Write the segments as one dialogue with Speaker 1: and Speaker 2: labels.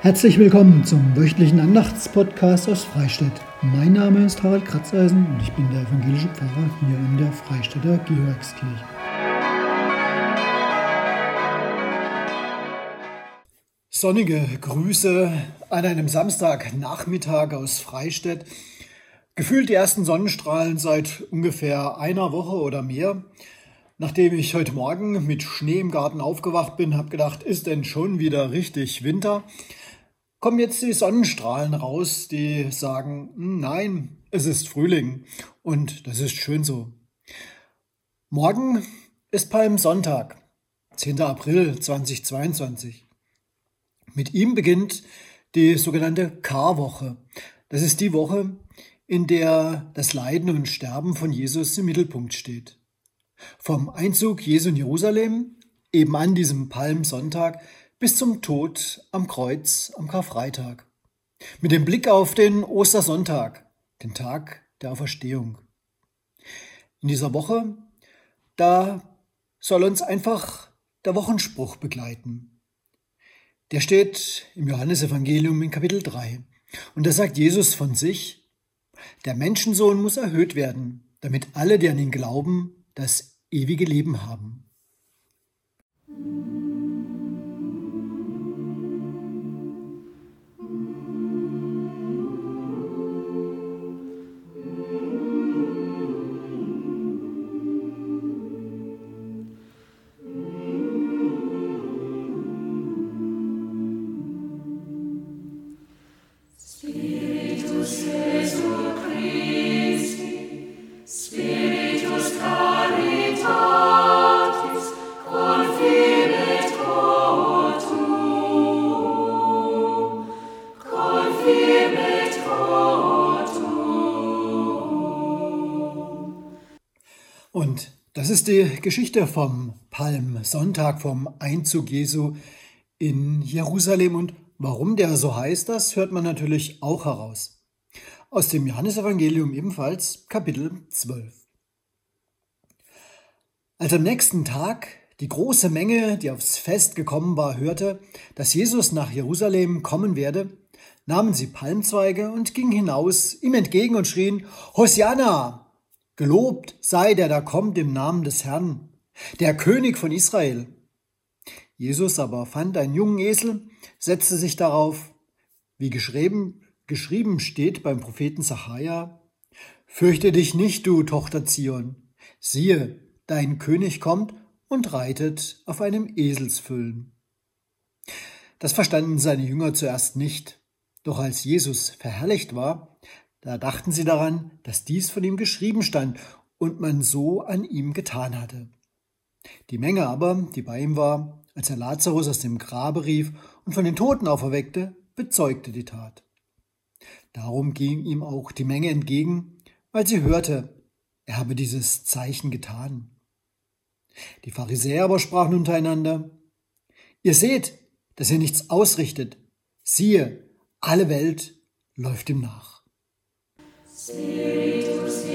Speaker 1: Herzlich willkommen zum wöchentlichen Andachtspodcast aus Freistadt. Mein Name ist Harald Kratzeisen und ich bin der evangelische Pfarrer hier in der Freistädter Georgskirche. Sonnige Grüße an einem Samstagnachmittag aus Freistadt. Gefühlt die ersten Sonnenstrahlen seit ungefähr einer Woche oder mehr. Nachdem ich heute Morgen mit Schnee im Garten aufgewacht bin, habe gedacht, ist denn schon wieder richtig Winter? Kommen jetzt die Sonnenstrahlen raus, die sagen, hm, nein, es ist Frühling und das ist schön so. Morgen ist Palmsonntag, 10. April 2022. Mit ihm beginnt die sogenannte Karwoche. Das ist die Woche, in der das Leiden und Sterben von Jesus im Mittelpunkt steht. Vom Einzug Jesu in Jerusalem, eben an diesem Palmsonntag, bis zum Tod am Kreuz am Karfreitag. Mit dem Blick auf den Ostersonntag, den Tag der Auferstehung. In dieser Woche, da soll uns einfach der Wochenspruch begleiten. Der steht im Johannesevangelium in Kapitel 3. Und da sagt Jesus von sich, der Menschensohn muss erhöht werden, damit alle, die an ihn glauben, das ewige Leben haben. Das ist die Geschichte vom Palmsonntag, vom Einzug Jesu in Jerusalem. Und warum der so heißt, das hört man natürlich auch heraus. Aus dem Johannesevangelium ebenfalls Kapitel 12. Als am nächsten Tag die große Menge, die aufs Fest gekommen war, hörte, dass Jesus nach Jerusalem kommen werde, nahmen sie Palmzweige und gingen hinaus ihm entgegen und schrien, Hosianna, Gelobt sei der da kommt im Namen des Herrn, der König von Israel. Jesus aber fand einen jungen Esel, setzte sich darauf, wie geschrieben, geschrieben steht beim Propheten Zachariah, Fürchte dich nicht, du Tochter Zion, siehe, dein König kommt und reitet auf einem Eselsfüllen. Das verstanden seine Jünger zuerst nicht, doch als Jesus verherrlicht war, da dachten sie daran, dass dies von ihm geschrieben stand und man so an ihm getan hatte. Die Menge aber, die bei ihm war, als er Lazarus aus dem Grabe rief und von den Toten auferweckte, bezeugte die Tat. Darum ging ihm auch die Menge entgegen, weil sie hörte, er habe dieses Zeichen getan. Die Pharisäer aber sprachen untereinander, Ihr seht, dass er nichts ausrichtet. Siehe, alle Welt läuft ihm nach. Spiritus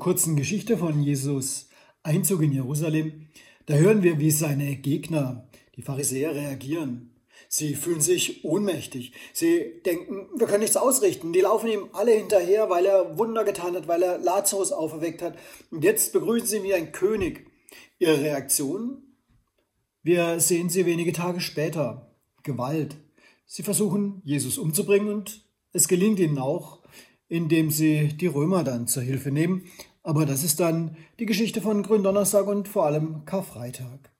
Speaker 1: kurzen Geschichte von Jesus Einzug in Jerusalem, da hören wir, wie seine Gegner, die Pharisäer, reagieren. Sie fühlen sich ohnmächtig. Sie denken, wir können nichts ausrichten. Die laufen ihm alle hinterher, weil er Wunder getan hat, weil er Lazarus auferweckt hat. Und jetzt begrüßen sie ihn wie ein König. Ihre Reaktion? Wir sehen sie wenige Tage später. Gewalt. Sie versuchen, Jesus umzubringen und es gelingt ihnen auch, indem sie die Römer dann zur Hilfe nehmen. Aber das ist dann die Geschichte von Gründonnerstag und vor allem Karfreitag.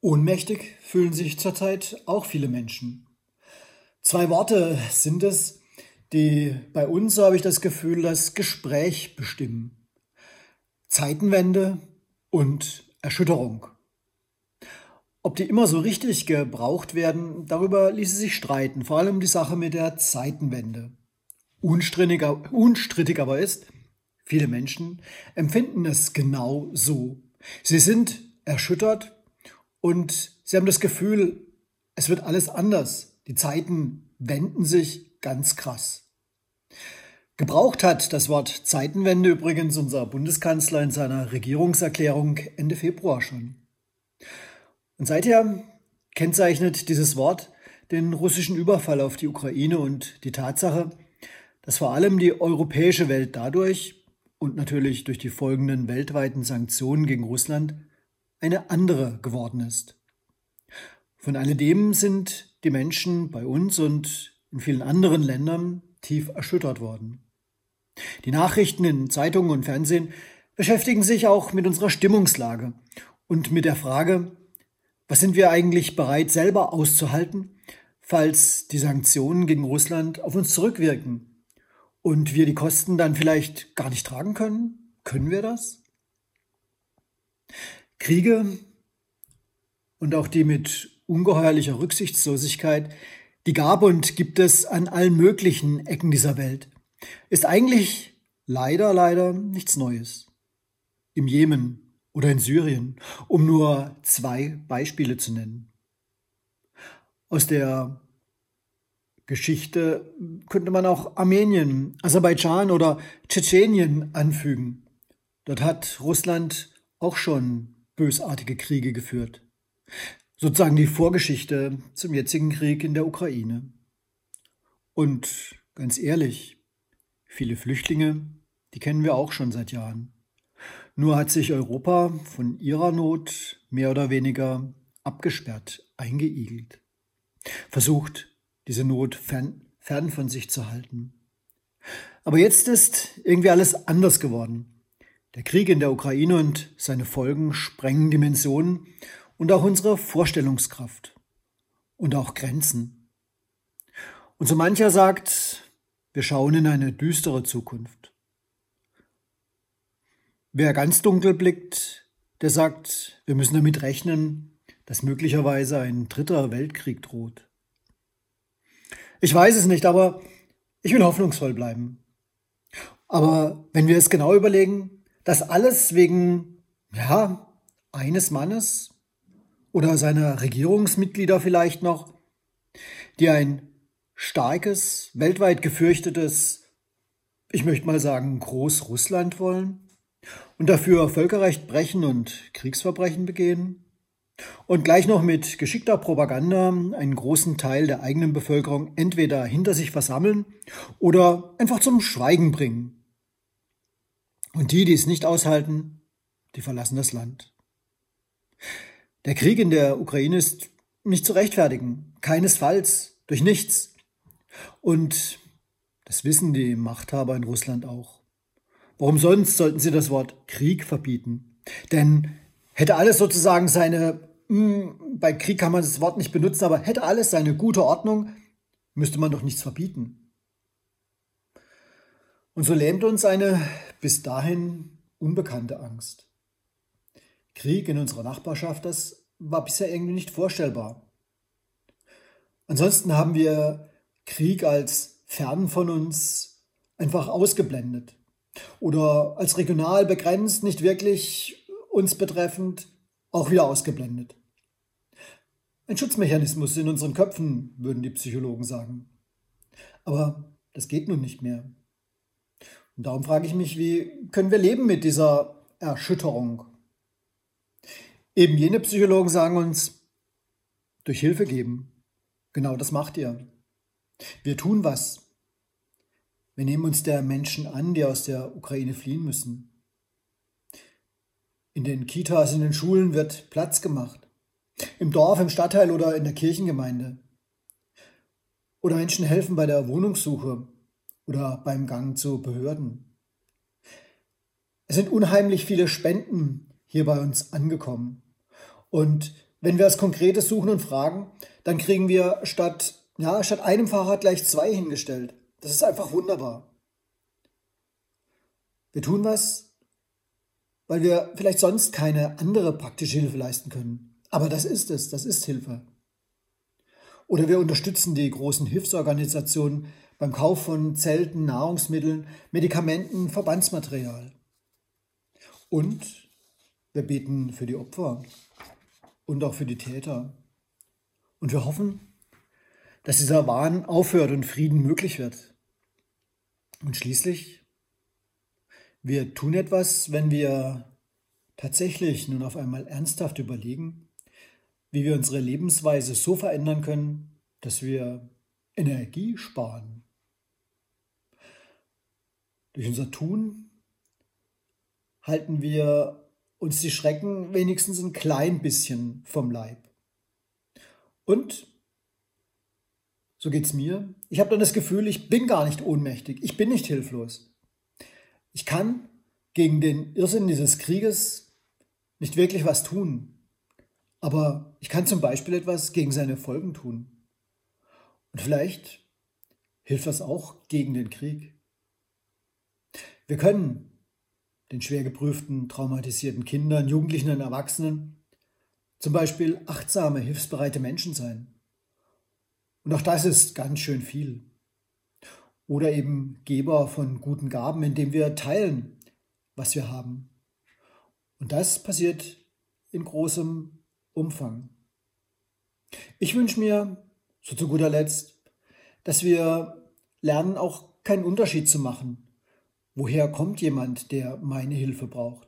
Speaker 1: Ohnmächtig fühlen sich zurzeit auch viele Menschen. Zwei Worte sind es, die bei uns, so habe ich das Gefühl, das Gespräch bestimmen. Zeitenwende und Erschütterung. Ob die immer so richtig gebraucht werden, darüber ließe sich streiten, vor allem die Sache mit der Zeitenwende. Unstrittig, unstrittig aber ist, viele Menschen empfinden es genau so. Sie sind erschüttert und sie haben das Gefühl, es wird alles anders. Die Zeiten wenden sich ganz krass. Gebraucht hat das Wort Zeitenwende übrigens unser Bundeskanzler in seiner Regierungserklärung Ende Februar schon. Und seither kennzeichnet dieses Wort den russischen Überfall auf die Ukraine und die Tatsache, dass vor allem die europäische Welt dadurch und natürlich durch die folgenden weltweiten Sanktionen gegen Russland eine andere geworden ist. Von alledem sind die Menschen bei uns und in vielen anderen Ländern tief erschüttert worden. Die Nachrichten in Zeitungen und Fernsehen beschäftigen sich auch mit unserer Stimmungslage und mit der Frage, was sind wir eigentlich bereit selber auszuhalten, falls die Sanktionen gegen Russland auf uns zurückwirken und wir die Kosten dann vielleicht gar nicht tragen können? Können wir das? Kriege und auch die mit ungeheuerlicher Rücksichtslosigkeit, die gab und gibt es an allen möglichen Ecken dieser Welt, ist eigentlich leider, leider nichts Neues. Im Jemen, oder in Syrien, um nur zwei Beispiele zu nennen. Aus der Geschichte könnte man auch Armenien, Aserbaidschan oder Tschetschenien anfügen. Dort hat Russland auch schon bösartige Kriege geführt. Sozusagen die Vorgeschichte zum jetzigen Krieg in der Ukraine. Und ganz ehrlich, viele Flüchtlinge, die kennen wir auch schon seit Jahren. Nur hat sich Europa von ihrer Not mehr oder weniger abgesperrt, eingeigelt, versucht, diese Not fern, fern von sich zu halten. Aber jetzt ist irgendwie alles anders geworden. Der Krieg in der Ukraine und seine Folgen sprengen Dimensionen und auch unsere Vorstellungskraft und auch Grenzen. Und so mancher sagt, wir schauen in eine düstere Zukunft. Wer ganz dunkel blickt, der sagt, wir müssen damit rechnen, dass möglicherweise ein dritter Weltkrieg droht. Ich weiß es nicht, aber ich will hoffnungsvoll bleiben. Aber wenn wir es genau überlegen, das alles wegen, ja, eines Mannes oder seiner Regierungsmitglieder vielleicht noch, die ein starkes, weltweit gefürchtetes, ich möchte mal sagen, Großrussland wollen, und dafür Völkerrecht brechen und Kriegsverbrechen begehen und gleich noch mit geschickter Propaganda einen großen Teil der eigenen Bevölkerung entweder hinter sich versammeln oder einfach zum Schweigen bringen. Und die, die es nicht aushalten, die verlassen das Land. Der Krieg in der Ukraine ist nicht zu rechtfertigen, keinesfalls, durch nichts. Und das wissen die Machthaber in Russland auch. Warum sonst sollten sie das Wort Krieg verbieten? Denn hätte alles sozusagen seine, hm, bei Krieg kann man das Wort nicht benutzen, aber hätte alles seine gute Ordnung, müsste man doch nichts verbieten. Und so lähmt uns eine bis dahin unbekannte Angst. Krieg in unserer Nachbarschaft, das war bisher irgendwie nicht vorstellbar. Ansonsten haben wir Krieg als fern von uns einfach ausgeblendet oder als regional begrenzt, nicht wirklich uns betreffend, auch wieder ausgeblendet. Ein Schutzmechanismus in unseren Köpfen, würden die Psychologen sagen. Aber das geht nun nicht mehr. Und darum frage ich mich, wie können wir leben mit dieser Erschütterung? Eben jene Psychologen sagen uns, durch Hilfe geben. Genau das macht ihr. Wir tun was. Wir nehmen uns der Menschen an, die aus der Ukraine fliehen müssen. In den Kitas, in den Schulen wird Platz gemacht. Im Dorf, im Stadtteil oder in der Kirchengemeinde. Oder Menschen helfen bei der Wohnungssuche oder beim Gang zu Behörden. Es sind unheimlich viele Spenden hier bei uns angekommen. Und wenn wir es Konkretes suchen und fragen, dann kriegen wir statt, ja, statt einem Fahrrad gleich zwei hingestellt Das ist einfach wunderbar. Wir tun was, weil wir vielleicht sonst keine andere praktische Hilfe leisten können. Aber das ist es, das ist Hilfe. Oder wir unterstützen die großen Hilfsorganisationen beim Kauf von Zelten, Nahrungsmitteln, Medikamenten, Verbandsmaterial. Und wir beten für die Opfer und auch für die Täter. Und wir hoffen, dass dieser Wahn aufhört und Frieden möglich wird. Und schließlich, wir tun etwas, wenn wir tatsächlich nun auf einmal ernsthaft überlegen, wie wir unsere Lebensweise so verändern können, dass wir Energie sparen. Durch unser Tun halten wir uns die Schrecken wenigstens ein klein bisschen vom Leib. Und so geht's mir. Ich habe dann das Gefühl, ich bin gar nicht ohnmächtig, ich bin nicht hilflos. Ich kann gegen den Irrsinn dieses Krieges nicht wirklich was tun, aber ich kann zum Beispiel etwas gegen seine Folgen tun. Und vielleicht hilft das auch gegen den Krieg. Wir können den schwer geprüften, traumatisierten Kindern, Jugendlichen und Erwachsenen zum Beispiel achtsame, hilfsbereite Menschen sein. Und auch das ist ganz schön viel. Oder eben Geber von guten Gaben, indem wir teilen, was wir haben. Und das passiert in großem Umfang. Ich wünsche mir, so zu guter Letzt, dass wir lernen, auch keinen Unterschied zu machen, Woher kommt jemand, der meine Hilfe braucht?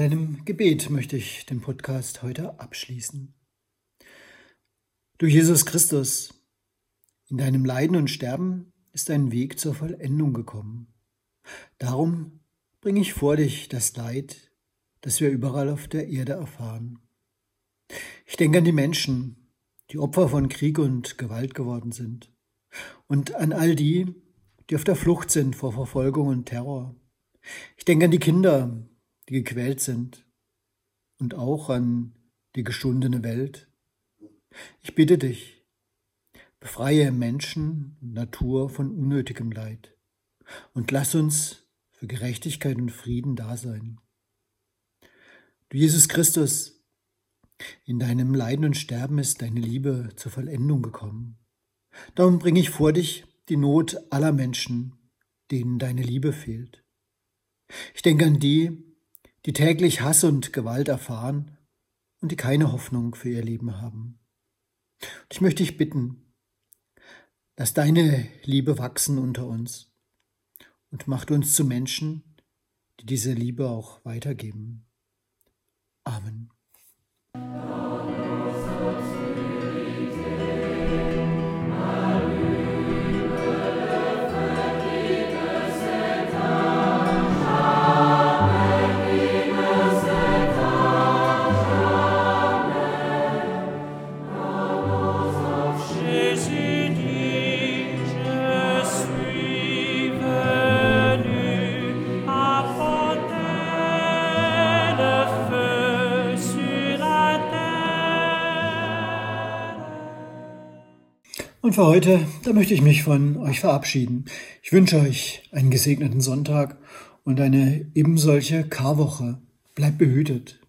Speaker 1: Mit einem Gebet möchte ich den Podcast heute abschließen. Du Jesus Christus, in deinem Leiden und Sterben ist dein Weg zur Vollendung gekommen. Darum bringe ich vor dich das Leid, das wir überall auf der Erde erfahren. Ich denke an die Menschen, die Opfer von Krieg und Gewalt geworden sind, und an all die, die auf der Flucht sind vor Verfolgung und Terror. Ich denke an die Kinder, die gequält sind und auch an die geschundene Welt. Ich bitte dich, befreie Menschen und Natur von unnötigem Leid und lass uns für Gerechtigkeit und Frieden da sein. Du Jesus Christus, in deinem Leiden und Sterben ist deine Liebe zur Vollendung gekommen. Darum bringe ich vor dich die Not aller Menschen, denen deine Liebe fehlt. Ich denke an die, die täglich Hass und Gewalt erfahren und die keine Hoffnung für ihr Leben haben. Und ich möchte dich bitten, lass deine Liebe wachsen unter uns und macht uns zu Menschen, die diese Liebe auch weitergeben. Amen. Und für heute, da möchte ich mich von euch verabschieden. Ich wünsche euch einen gesegneten Sonntag und eine ebensolche Karwoche. Bleibt behütet.